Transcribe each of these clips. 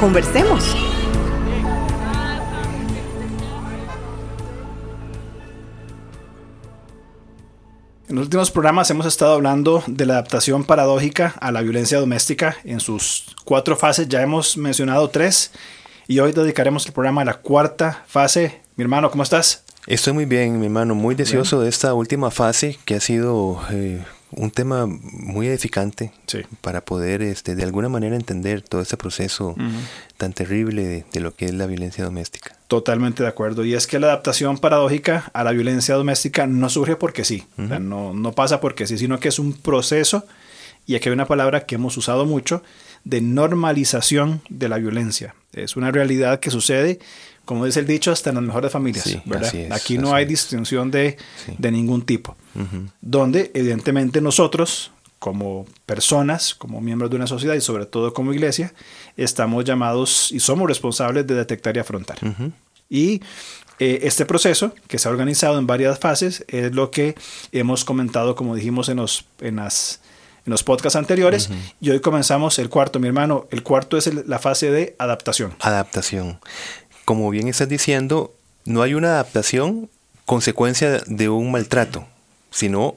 Conversemos. En los últimos programas hemos estado hablando de la adaptación paradójica a la violencia doméstica en sus cuatro fases. Ya hemos mencionado tres y hoy dedicaremos el programa a la cuarta fase. Mi hermano, ¿cómo estás? Estoy muy bien, mi hermano, muy deseoso de esta última fase que ha sido eh, un tema muy edificante para poder este, de alguna manera entender todo este proceso tan terrible de, lo que es la violencia doméstica. Totalmente de acuerdo. Y es que la adaptación paradójica a la violencia doméstica no surge porque sí, no, no pasa porque sí, sino que es un proceso, y aquí hay una palabra que hemos usado mucho, de normalización de la violencia. Es una realidad que sucede como dice el dicho, hasta en las mejores familias. Aquí no hay distinción de, ningún tipo. Donde evidentemente nosotros, como personas, como miembros de una sociedad y sobre todo como iglesia, estamos llamados y somos responsables de detectar y afrontar. Y eh, este proceso, que se ha organizado en varias fases, es lo que hemos comentado, como dijimos en los, en las, en los podcasts anteriores. Y hoy comenzamos el cuarto, mi hermano. El cuarto es la fase de adaptación. Adaptación como bien estás diciendo, no hay una adaptación consecuencia de un maltrato, sino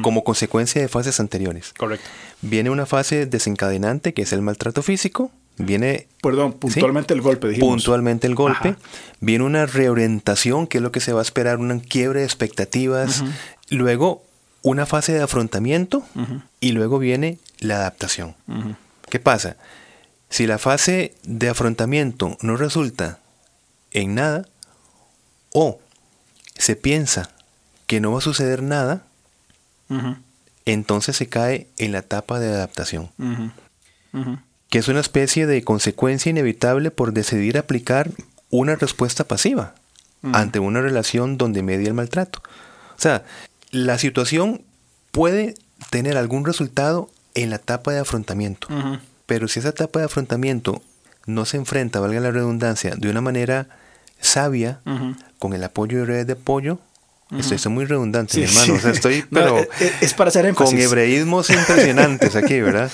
como consecuencia de fases anteriores. Correcto. Viene una fase desencadenante, que es el maltrato físico. Viene. Perdón, puntualmente el golpe, dijimos. Puntualmente el golpe. Viene una reorientación, que es lo que se va a esperar, una quiebre de expectativas. Luego, una fase de afrontamiento. Y luego viene la adaptación. ¿Qué pasa? Si la fase de afrontamiento no resulta en nada o se piensa que no va a suceder nada, entonces se cae en la etapa de adaptación, que es una especie de consecuencia inevitable por decidir aplicar una respuesta pasiva ante una relación donde media el maltrato. O sea, la situación puede tener algún resultado en la etapa de afrontamiento, pero si esa etapa de afrontamiento no se enfrenta, valga la redundancia, de una manera sabia, con el apoyo de redes de apoyo. Estoy, muy redundante, mi hermano. O sea, estoy, pero. Eh, eh, es para hacer énfasis. Con hebreísmos impresionantes aquí, ¿verdad?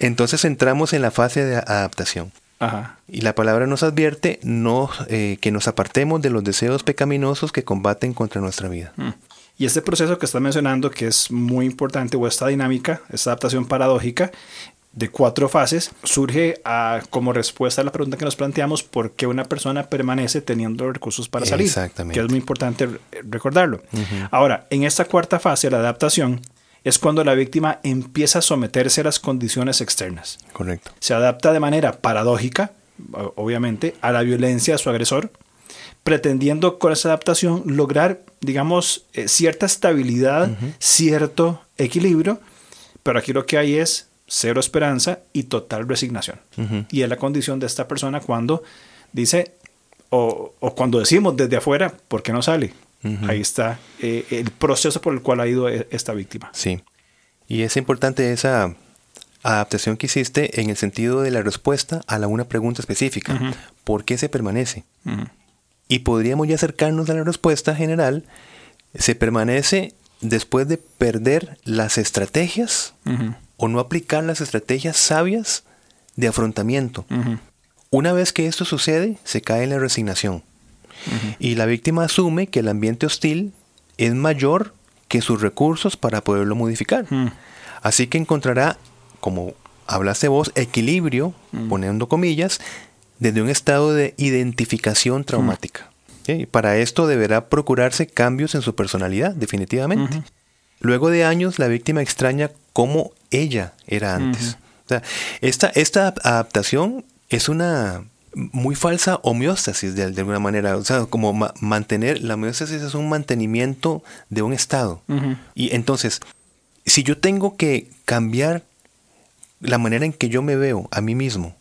Entonces entramos en la fase de adaptación. Y la palabra nos advierte no, eh, que nos apartemos de los deseos pecaminosos que combaten contra nuestra vida. Y este proceso que está mencionando, que es muy importante, o esta dinámica, esta adaptación paradójica, de cuatro fases surge a, como respuesta a la pregunta que nos planteamos por qué una persona permanece teniendo recursos para salir. Exactamente. Que es muy importante recordarlo. Ahora, en esta cuarta fase, la adaptación, es cuando la víctima empieza a someterse a las condiciones externas. Correcto. Se adapta de manera paradójica, obviamente, a la violencia de su agresor, pretendiendo con esa adaptación lograr, digamos, eh, cierta estabilidad, cierto equilibrio, pero aquí lo que hay es cero esperanza y total resignación. Y es la condición de esta persona cuando dice, o, cuando decimos desde afuera, ¿por qué no sale? Ahí está eh, el proceso por el cual ha ido e, esta víctima. Sí. Y es importante esa adaptación que hiciste en el sentido de la respuesta a la una pregunta específica. ¿Por qué se permanece? Y podríamos ya acercarnos a la respuesta general. Se permanece después de perder las estrategias o no aplicar las estrategias sabias de afrontamiento. Una vez que esto sucede, se cae en la resignación. Y la víctima asume que el ambiente hostil es mayor que sus recursos para poderlo modificar. Así que encontrará, como hablaste vos, equilibrio, poniendo comillas, desde un estado de identificación traumática. Para esto deberá procurarse cambios en su personalidad, definitivamente. Luego de años, la víctima extraña cómo ella era antes. esta, esta adaptación es una muy falsa homeostasis de, alguna manera. O sea, como mantener, la homeostasis es un mantenimiento de un estado. Y entonces, si yo tengo que cambiar la manera en que yo me veo a mí mismo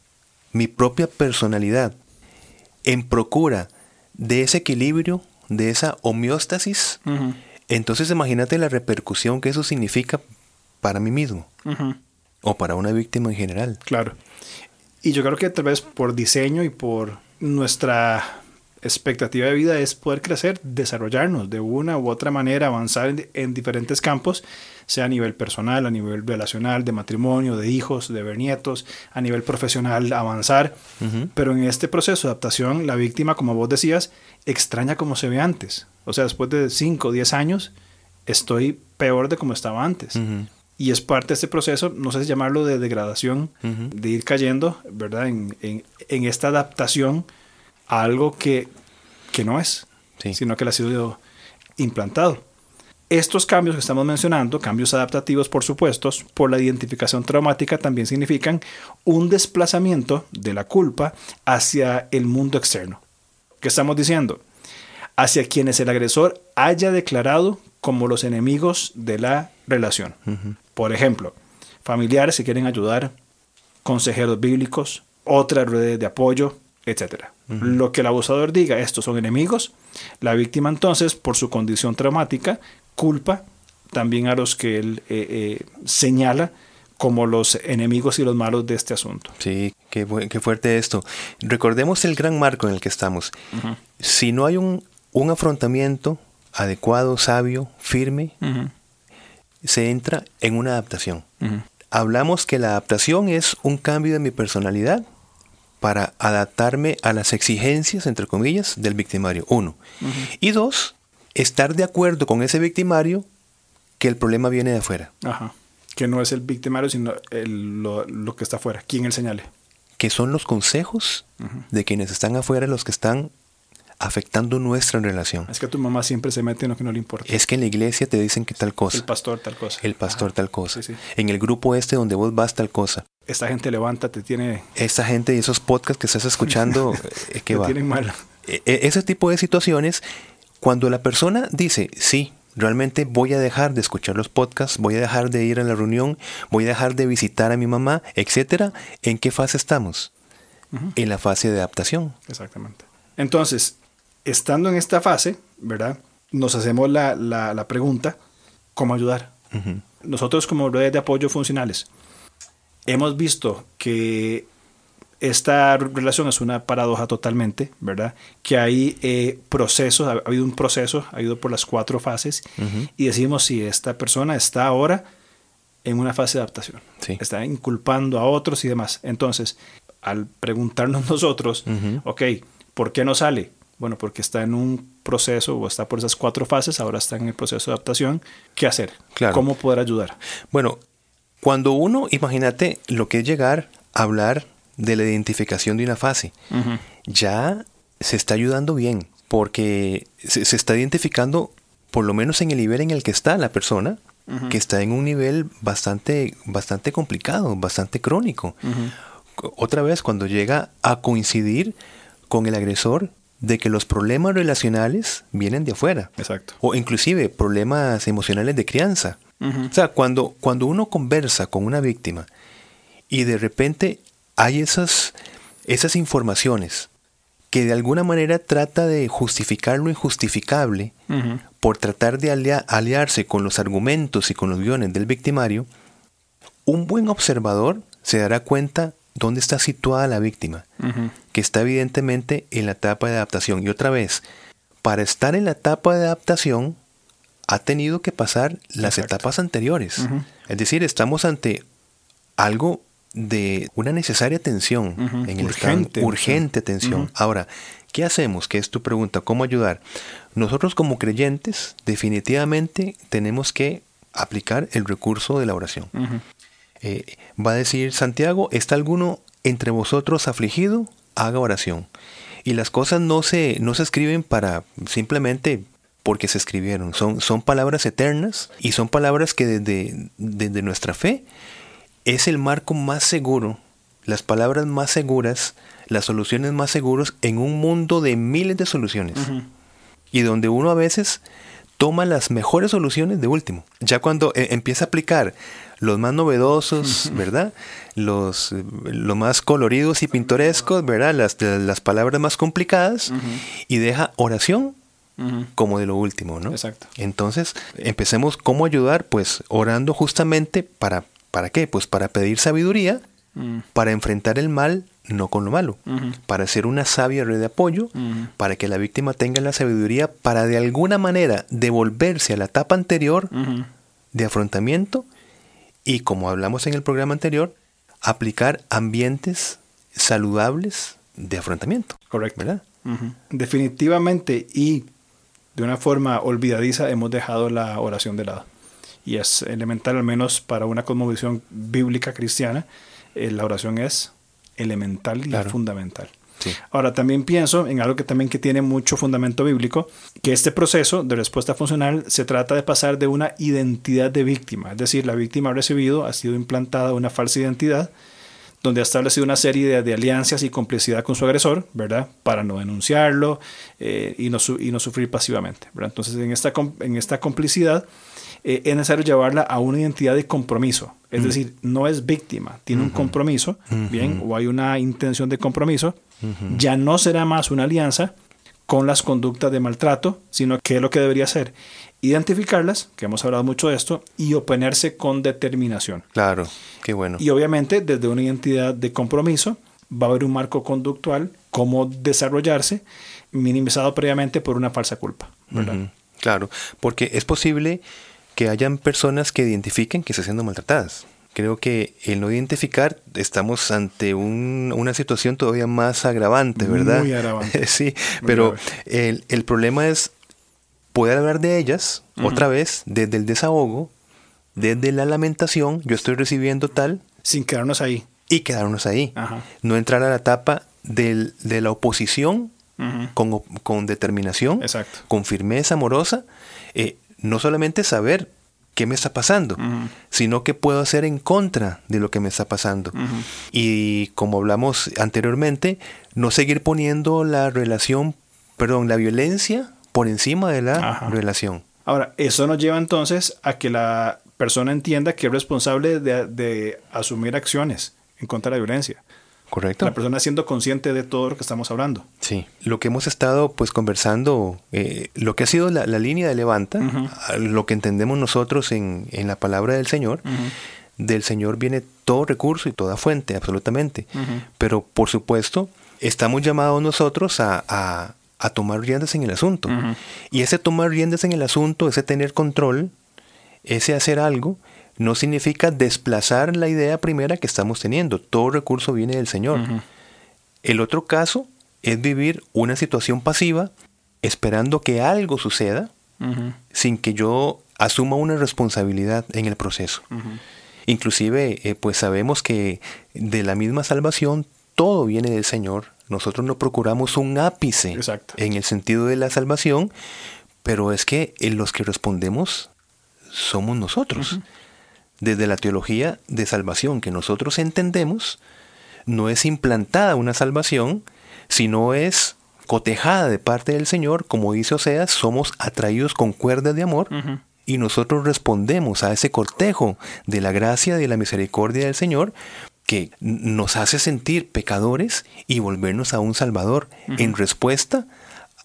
mi propia personalidad en procura de ese equilibrio, de esa homeostasis, entonces imagínate la repercusión que eso significa para mí mismo o para una víctima en general. Claro. Y yo creo que tal vez por diseño y por nuestra expectativa de vida es poder crecer, desarrollarnos de una u otra manera, avanzar en, diferentes campos, sea a nivel personal, a nivel relacional, de matrimonio, de hijos, de ver nietos, a nivel profesional, avanzar. Pero en este proceso de adaptación, la víctima, como vos decías, extraña como se ve antes. O sea, después de 5 o 10 años, estoy peor de como estaba antes. Y es parte de este proceso, no sé si llamarlo de degradación, de ir cayendo, ¿verdad? En, en, en esta adaptación algo que, no es, sino que le ha sido implantado. Estos cambios que estamos mencionando, cambios adaptativos por supuesto, por la identificación traumática también significan un desplazamiento de la culpa hacia el mundo externo. ¿Qué estamos diciendo? Hacia quienes el agresor haya declarado como los enemigos de la relación. Por ejemplo, familiares que quieren ayudar, consejeros bíblicos, otras redes de apoyo, etc. Lo que el abusador diga, estos son enemigos, la víctima entonces, por su condición traumática, culpa también a los que él eh, eh, señala como los enemigos y los malos de este asunto. Sí, qué, qué, fuerte esto. Recordemos el gran marco en el que estamos. Si no hay un, un, afrontamiento adecuado, sabio, firme, se entra en una adaptación. Hablamos que la adaptación es un cambio de mi personalidad para adaptarme a las exigencias, entre comillas, del victimario. Uno. Y dos, estar de acuerdo con ese victimario que el problema viene de afuera. Ajá. Que no es el victimario, sino lo, que está afuera. ¿Quién él señale? Que son los consejos de quienes están afuera los que están afectando nuestra relación. Es que tu mamá siempre se mete en lo que no le importa. Es que en la iglesia te dicen que tal cosa. El pastor tal cosa. El pastor tal cosa. En el grupo este donde vos vas tal cosa. Esta gente levanta, te tiene... Esta gente y esos podcasts que estás escuchando, eh, que va. tienen mal. E, e, ese tipo de situaciones, cuando la persona dice, sí, realmente voy a dejar de escuchar los podcasts, voy a dejar de ir a la reunión, voy a dejar de visitar a mi mamá, etcétera, ¿en qué fase estamos? En la fase de adaptación. Exactamente. Entonces, estando en esta fase, ¿verdad? Nos hacemos la, pregunta, ¿cómo ayudar? Nosotros como redes de apoyo funcionales hemos visto que esta relación es una paradoja totalmente, ¿verdad? Que hay eh, procesos, ha, habido un proceso, ha ido por las cuatro fases y decimos si esta persona está ahora en una fase de adaptación, está inculpando a otros y demás. Entonces, al preguntarnos nosotros, ok, ¿por qué no sale? Bueno, porque está en un proceso o está por esas cuatro fases, ahora está en el proceso de adaptación. ¿Qué hacer? ¿Cómo poder ayudar? Bueno, cuando uno, imagínate lo que es llegar a hablar de la identificación de una fase, ya se está ayudando bien, porque se, está identificando, por lo menos en el nivel en el que está la persona, que está en un nivel bastante, bastante complicado, bastante crónico. Otra vez, cuando llega a coincidir con el agresor de que los problemas relacionales vienen de afuera. Exacto. O inclusive problemas emocionales de crianza. O sea, cuando, cuando uno conversa con una víctima y de repente hay esas, esas informaciones que de alguna manera trata de justificar lo injustificable por tratar de aliarse con los argumentos y con los guiones del victimario, un buen observador se dará cuenta dónde está situada la víctima, que está evidentemente en la etapa de adaptación. Y otra vez, para estar en la etapa de adaptación, ha tenido que pasar las etapas anteriores. Es decir, estamos ante algo de una necesaria atención, en el urgente, urgente atención. Ahora, ¿qué hacemos? Que es tu pregunta, ¿cómo ayudar? Nosotros como creyentes definitivamente tenemos que aplicar el recurso de la oración. Eh, va a decir Santiago, ¿está alguno entre vosotros afligido? Haga oración. Y las cosas no se, no se escriben para simplemente porque se escribieron. Son, son palabras eternas y son palabras que desde, desde nuestra fe es el marco más seguro, las palabras más seguras, las soluciones más seguras en un mundo de miles de soluciones. Y donde uno a veces toma las mejores soluciones de último. Ya cuando eh, empieza a aplicar los más novedosos, ¿verdad? Los, los más coloridos y pintorescos, ¿verdad? Las, las palabras más complicadas y deja oración como de lo último, ¿no? Exacto. Entonces, empecemos cómo ayudar, pues orando justamente para, ¿para qué? Pues para pedir sabiduría, Mm. para enfrentar el mal no con lo malo, para ser una sabia red de apoyo, para que la víctima tenga la sabiduría para de alguna manera devolverse a la etapa anterior de afrontamiento y como hablamos en el programa anterior, aplicar ambientes saludables de afrontamiento. Correcto. ¿Verdad? Definitivamente y de una forma olvidadiza hemos dejado la oración de lado. Y es elemental, al menos para una cosmovisión bíblica cristiana, eh, la oración es elemental y Claro. fundamental. Sí. Ahora, también pienso en algo que también que tiene mucho fundamento bíblico, que este proceso de respuesta funcional se trata de pasar de una identidad de víctima, es decir, la víctima ha recibido, ha sido implantada una falsa identidad, donde ha establecido una serie de, de alianzas y complicidad con su agresor, ¿verdad? Para no denunciarlo eh, y, no su- y no sufrir pasivamente, ¿verdad? Entonces, en esta, com- en esta complicidad eh, es necesario llevarla a una identidad de compromiso. Es decir, no es víctima, tiene un compromiso, ¿bien? O hay una intención de compromiso. Ya no será más una alianza con las conductas de maltrato, sino que es lo que debería ser identificarlas, que hemos hablado mucho de esto, y oponerse con determinación. Claro, qué bueno. Y obviamente desde una identidad de compromiso va a haber un marco conductual, cómo desarrollarse, minimizado previamente por una falsa culpa. Claro, porque es posible que hayan personas que identifiquen que están siendo maltratadas. Creo que el no identificar estamos ante un- una situación todavía más agravante, ¿verdad? Muy agravante. sí, Muy pero el, el problema es poder hablar de ellas otra vez desde el desahogo, desde la lamentación, yo estoy recibiendo tal, Sin quedarnos ahí. y quedarnos ahí. Ajá. No entrar a la etapa del- de la oposición con, con determinación, Exacto. con firmeza amorosa, eh, no solamente saber qué me está pasando, sino qué puedo hacer en contra de lo que me está pasando. Y como hablamos anteriormente, no seguir poniendo la relación, perdón, la violencia por encima de la Ajá. relación. Ahora, eso nos lleva entonces a que la persona entienda que es responsable de, de asumir acciones en contra de la violencia. ¿Correcto? La persona siendo consciente de todo lo que estamos hablando. Sí, lo que hemos estado pues conversando, eh, lo que ha sido la, la línea de levanta, lo que entendemos nosotros en, en la palabra del Señor, del Señor viene todo recurso y toda fuente, absolutamente. Pero por supuesto, estamos llamados nosotros a, a- a tomar riendas en el asunto. Y ese tomar riendas en el asunto, ese tener control, ese hacer algo, no significa desplazar la idea primera que estamos teniendo. Todo recurso viene del Señor. El otro caso es vivir una situación pasiva esperando que algo suceda sin que yo asuma una responsabilidad en el proceso. Inclusive, eh, pues sabemos que de la misma salvación todo viene del Señor. Nosotros no procuramos un ápice Exacto. en el sentido de la salvación, pero es que en los que respondemos somos nosotros. Desde la teología de salvación que nosotros entendemos, no es implantada una salvación, sino es cotejada de parte del Señor, como dice Oseas, somos atraídos con cuerdas de amor y nosotros respondemos a ese cortejo de la gracia y de la misericordia del Señor que nos hace sentir pecadores y volvernos a un Salvador en respuesta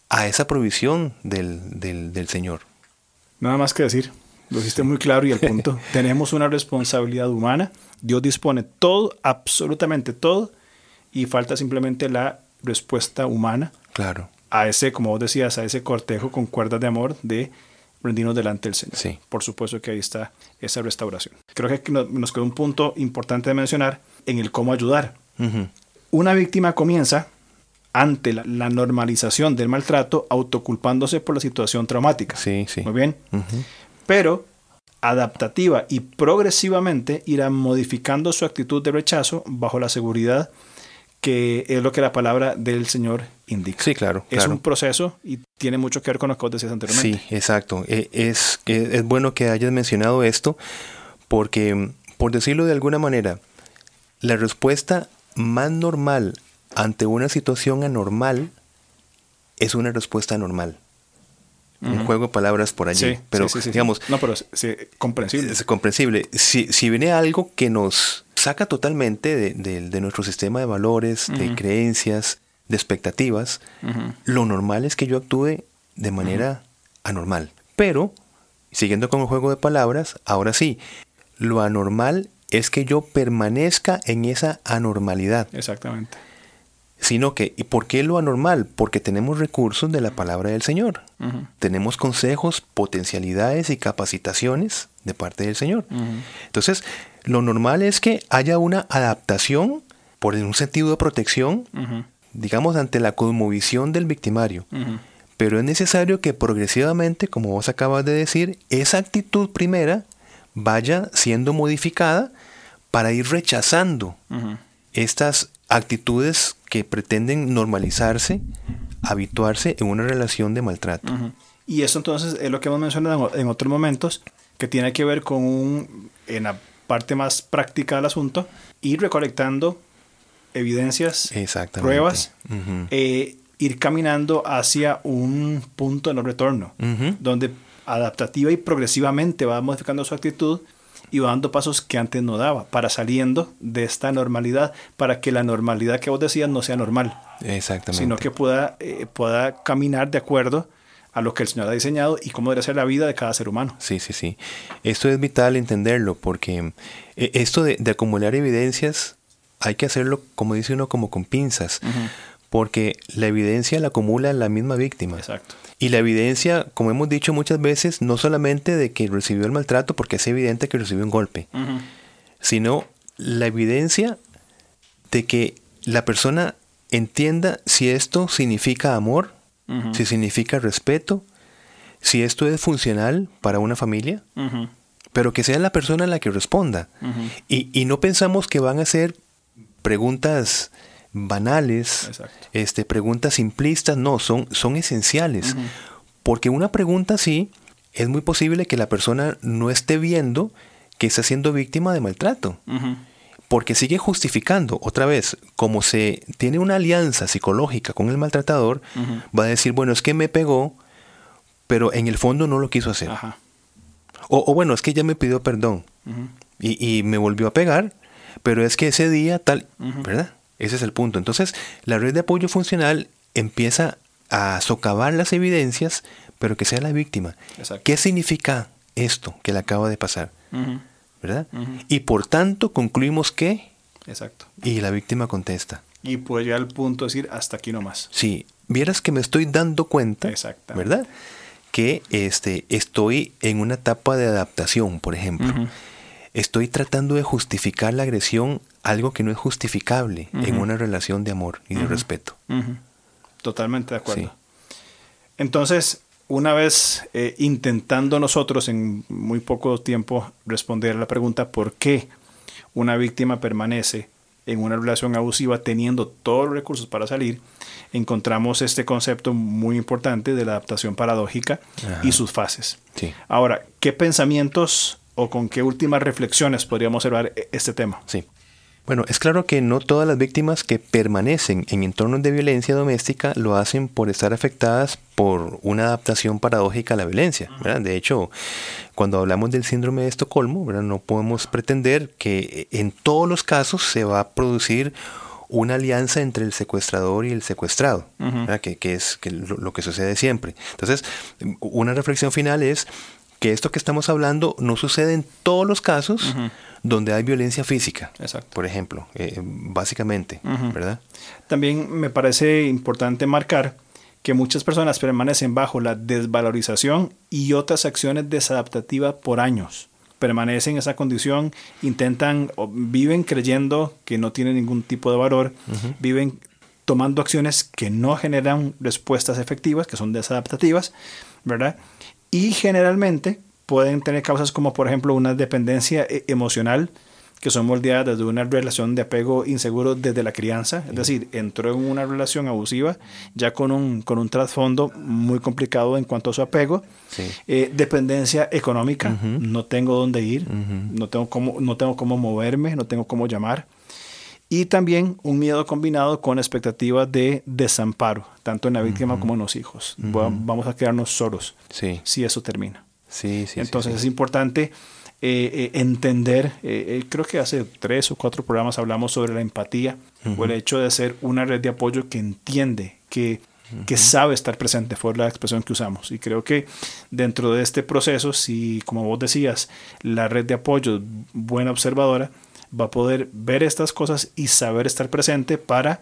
a esa provisión del, del- del Señor. Nada más que decir. Lo dijiste muy claro y el punto. Tenemos una responsabilidad humana. Dios dispone todo, absolutamente todo, y falta simplemente la respuesta humana Claro. a ese, como vos decías, a ese cortejo con cuerdas de amor de rendirnos delante del Señor. Sí. Por supuesto que ahí está esa restauración. Creo que nos quedó un punto importante de mencionar en el cómo ayudar. Una víctima comienza ante la, la normalización del maltrato autoculpándose por la situación traumática. Sí, sí. Muy bien. Ujú. Pero adaptativa y progresivamente irá modificando su actitud de rechazo bajo la seguridad que es lo que la palabra del Señor indica. Sí, claro. Es claro. un proceso y tiene mucho que ver con lo que vos decías anteriormente. Sí, exacto. E- Es, es, es bueno que hayas mencionado esto porque, por decirlo de alguna manera, la respuesta más normal ante una situación anormal es una respuesta normal. Un juego de palabras por allí. Sí, pero sí, sí, sí. digamos, No, pero es, comprensible. es comprensible. Si, si viene algo que nos saca totalmente de, de- de nuestro sistema de valores, de creencias, de expectativas, lo normal es que yo actúe de manera anormal. Pero, siguiendo con el juego de palabras, ahora sí, lo anormal es que yo permanezca en esa anormalidad. Exactamente. Sino que, ¿y por qué lo anormal? Porque tenemos recursos de la palabra del Señor. Tenemos consejos, potencialidades y capacitaciones de parte del Señor. Entonces, lo normal es que haya una adaptación por un sentido de protección, digamos, ante la cosmovisión del victimario. Pero es necesario que progresivamente, como vos acabas de decir, esa actitud primera vaya siendo modificada para ir rechazando estas actitudes que pretenden normalizarse, habituarse en una relación de maltrato. Y eso entonces es lo que hemos mencionado en, otros momentos, que tiene que ver con un, en la parte más práctica del asunto, ir recolectando evidencias, pruebas, eh, ir caminando hacia un punto de no retorno, donde adaptativa y progresivamente va modificando su actitud y va dando pasos que antes no daba, para saliendo de esta normalidad, para que la normalidad que vos decías no sea normal, Exactamente. sino que pueda, eh, pueda caminar de acuerdo a lo que el Señor ha diseñado y cómo debe ser la vida de cada ser humano. Sí, sí, sí. Esto es vital entenderlo porque eh, esto de, de acumular evidencias hay que hacerlo, como dice uno, como con pinzas, porque la evidencia la acumula la misma víctima. Exacto. Y la evidencia, como hemos dicho muchas veces, no solamente de que recibió el maltrato, porque es evidente que recibió un golpe, sino la evidencia de que la persona entienda si esto significa amor, si significa respeto, si esto es funcional para una familia, pero que sea la persona la que responda. Y no pensamos que van a ser preguntas banales, Exacto. este, preguntas simplistas, no, son, son esenciales. Porque una pregunta así es muy posible que la persona no esté viendo que está siendo víctima de maltrato. Porque sigue justificando, otra vez, como se tiene una alianza psicológica con el maltratador, va a decir, bueno, es que me pegó, pero en el fondo no lo quiso hacer. Ajá. O, o bueno, es que ya me pidió perdón y, y me volvió a pegar, pero es que ese día tal. ¿verdad? Ese es el punto. Entonces, la red de apoyo funcional empieza a socavar las evidencias, pero que sea la víctima. Exacto. ¿Qué significa esto que le acaba de pasar? ¿Verdad? Y por tanto concluimos que, Exacto. y la víctima contesta, Y puede llegar al punto de decir hasta aquí nomás. sí, vieras que me estoy dando cuenta. ¿verdad? Que este, estoy en una etapa de adaptación, por ejemplo. Estoy tratando de justificar la agresión, algo que no es justificable en una relación de amor y de respeto. Totalmente de acuerdo. Sí. Entonces, una vez eh, intentando nosotros en muy poco tiempo responder a la pregunta por qué una víctima permanece en una relación abusiva teniendo todos los recursos para salir, encontramos este concepto muy importante de la adaptación paradójica Ajá. y sus fases. Sí. Ahora, ¿qué pensamientos o con qué últimas reflexiones podríamos observar e- este tema? Sí. Bueno, es claro que no todas las víctimas que permanecen en entornos de violencia doméstica lo hacen por estar afectadas por una adaptación paradójica a la violencia. ¿verdad? De hecho, cuando hablamos del síndrome de Estocolmo, ¿verdad? no podemos pretender que en todos los casos se va a producir una alianza entre el secuestrador y el secuestrado, que, que es que lo, lo que sucede siempre. Entonces, una reflexión final es que esto que estamos hablando no sucede en todos los casos Ujú. donde hay violencia física, Exacto. por ejemplo, eh, básicamente, Ujú. ¿verdad? También me parece importante marcar que muchas personas permanecen bajo la desvalorización y otras acciones desadaptativas por años. Permanecen en esa condición, intentan o viven creyendo que no tienen ningún tipo de valor, viven tomando acciones que no generan respuestas efectivas, que son desadaptativas, ¿verdad? Y generalmente pueden tener causas como por ejemplo una dependencia e- emocional que son moldeadas desde una relación de apego inseguro desde la crianza, es decir, entró en una relación abusiva ya con un, con un trasfondo muy complicado en cuanto a su apego, Sí. Eh, dependencia económica, no tengo dónde ir, no, tengo cómo, no tengo cómo moverme, no tengo cómo llamar, y también un miedo combinado con expectativa de desamparo, tanto en la víctima como en los hijos. Vamos a quedarnos solos si eso termina. Sí, sí, Entonces es importante eh, eh, entender, eh, creo que hace tres o cuatro programas hablamos sobre la empatía o el hecho de ser una red de apoyo que entiende, que, que sabe estar presente, fue la expresión que usamos. Y creo que dentro de este proceso, si como vos decías, la red de apoyo buena observadora, va a poder ver estas cosas y saber estar presente para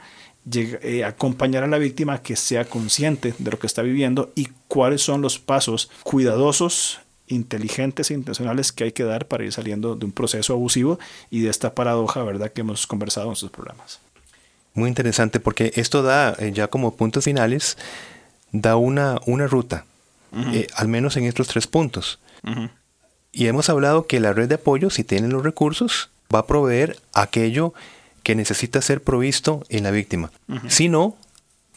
acompañar a la víctima que sea consciente de lo que está viviendo y cuáles son los pasos cuidadosos inteligentes e intencionales que hay que dar para ir saliendo de un proceso abusivo y de esta paradoja, ¿verdad?, que hemos conversado en estos programas. Muy interesante porque esto da, eh, ya como puntos finales, da una, una ruta, eh, al menos en estos tres puntos. Y hemos hablado que la red de apoyo, si tiene los recursos, va a proveer aquello que necesita ser provisto en la víctima. Si no,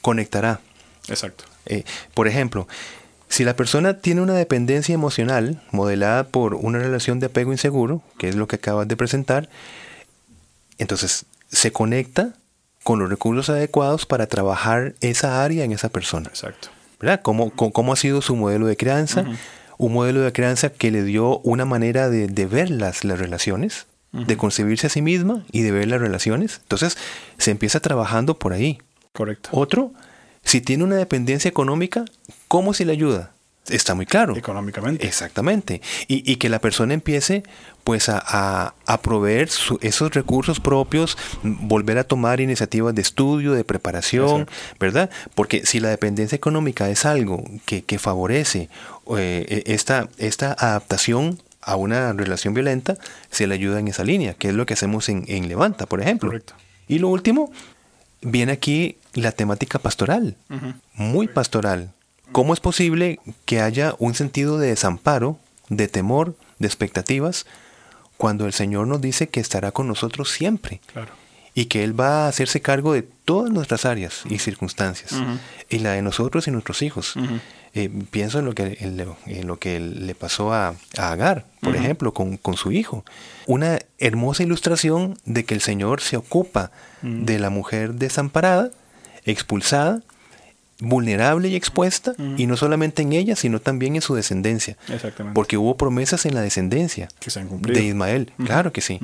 conectará. Exacto. Eh, por ejemplo, si la persona tiene una dependencia emocional modelada por una relación de apego inseguro, que es lo que acabas de presentar, entonces se conecta con los recursos adecuados para trabajar esa área en esa persona. Exacto. ¿Verdad? ¿Cómo, cómo, ha sido su modelo de crianza? Un modelo de crianza que le dio una manera de, ver las, las relaciones, de concebirse a sí misma y de ver las relaciones. Entonces se empieza trabajando por ahí. Correcto. Otro si tiene una dependencia económica, ¿cómo se le ayuda? Está muy claro. Económicamente. Exactamente. Y, que la persona empiece pues a, proveer esos recursos propios, volver a tomar iniciativas de estudio, de preparación, ¿verdad? Porque si la dependencia económica es algo que, favorece eh, esta, esta adaptación a una relación violenta, se le ayuda en esa línea, que es lo que hacemos en, en Levanta, por ejemplo. Correcto. Y lo último, viene aquí la temática pastoral, muy pastoral. ¿Cómo es posible que haya un sentido de desamparo, de temor, de expectativas, cuando el Señor nos dice que estará con nosotros siempre? Y que Él va a hacerse cargo de todas nuestras áreas y circunstancias, y la de nosotros y nuestros hijos. Eh, pienso en lo que, en lo, que le pasó a, Agar, por ejemplo, con, su hijo. Una hermosa ilustración de que el Señor se ocupa de la mujer desamparada, expulsada, vulnerable y expuesta, y no solamente en ella, sino también en su descendencia. Porque hubo promesas en la descendencia de Ismael. Claro que sí.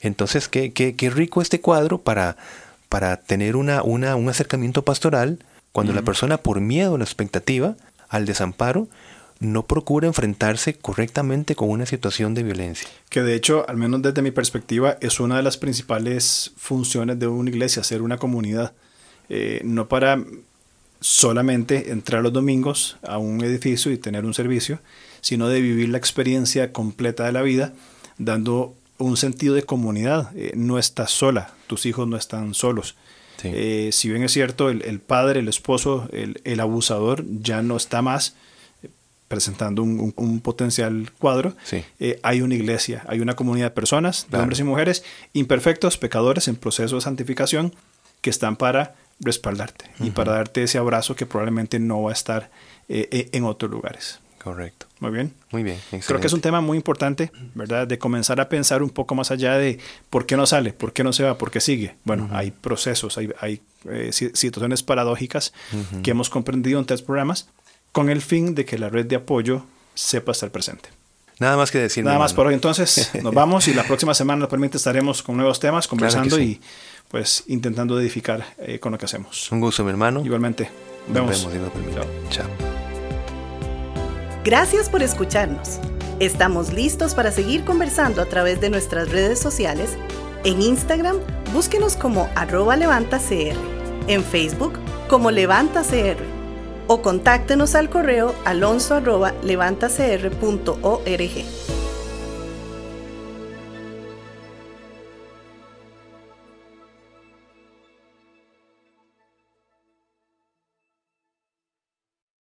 Entonces, qué, qué, qué, rico este cuadro para, para tener una, una, un acercamiento pastoral cuando la persona, por miedo a la expectativa, al desamparo, no procura enfrentarse correctamente con una situación de violencia. Que de hecho, al menos desde mi perspectiva, es una de las principales funciones de una iglesia, ser una comunidad. Eh, no para solamente entrar los domingos a un edificio y tener un servicio, sino de vivir la experiencia completa de la vida, dando un sentido de comunidad. Eh, no estás sola, tus hijos no están solos. Eh, si bien es cierto, el, padre, el esposo, el, abusador ya no está más eh, presentando un, potencial cuadro, eh, hay una iglesia, hay una comunidad de personas, de hombres y mujeres, imperfectos, pecadores en proceso de santificación, que están para respaldarte y para darte ese abrazo que probablemente no va a estar en otros lugares. Correcto. Muy bien. Muy bien. Creo que es un tema muy importante, ¿verdad? De comenzar a pensar un poco más allá de por qué no sale, por qué no se va, por qué sigue. Bueno, hay procesos, hay, hay eh, situaciones paradójicas que hemos comprendido en tres programas con el fin de que la red de apoyo sepa estar presente. Nada más que decir. Nada más por hoy. Entonces, nos vamos y la próxima semana, nos permite, estaremos con nuevos temas, conversando y pues intentando edificar eh, con lo que hacemos. Un gusto, mi hermano. Igualmente. Nos vemos. vemos Chao. Gracias por escucharnos. Estamos listos para seguir conversando a través de nuestras redes sociales. En Instagram, búsquenos como arroba levantacr. En Facebook, como levantacr. O contáctenos al correo alonso arroba levantacr.org.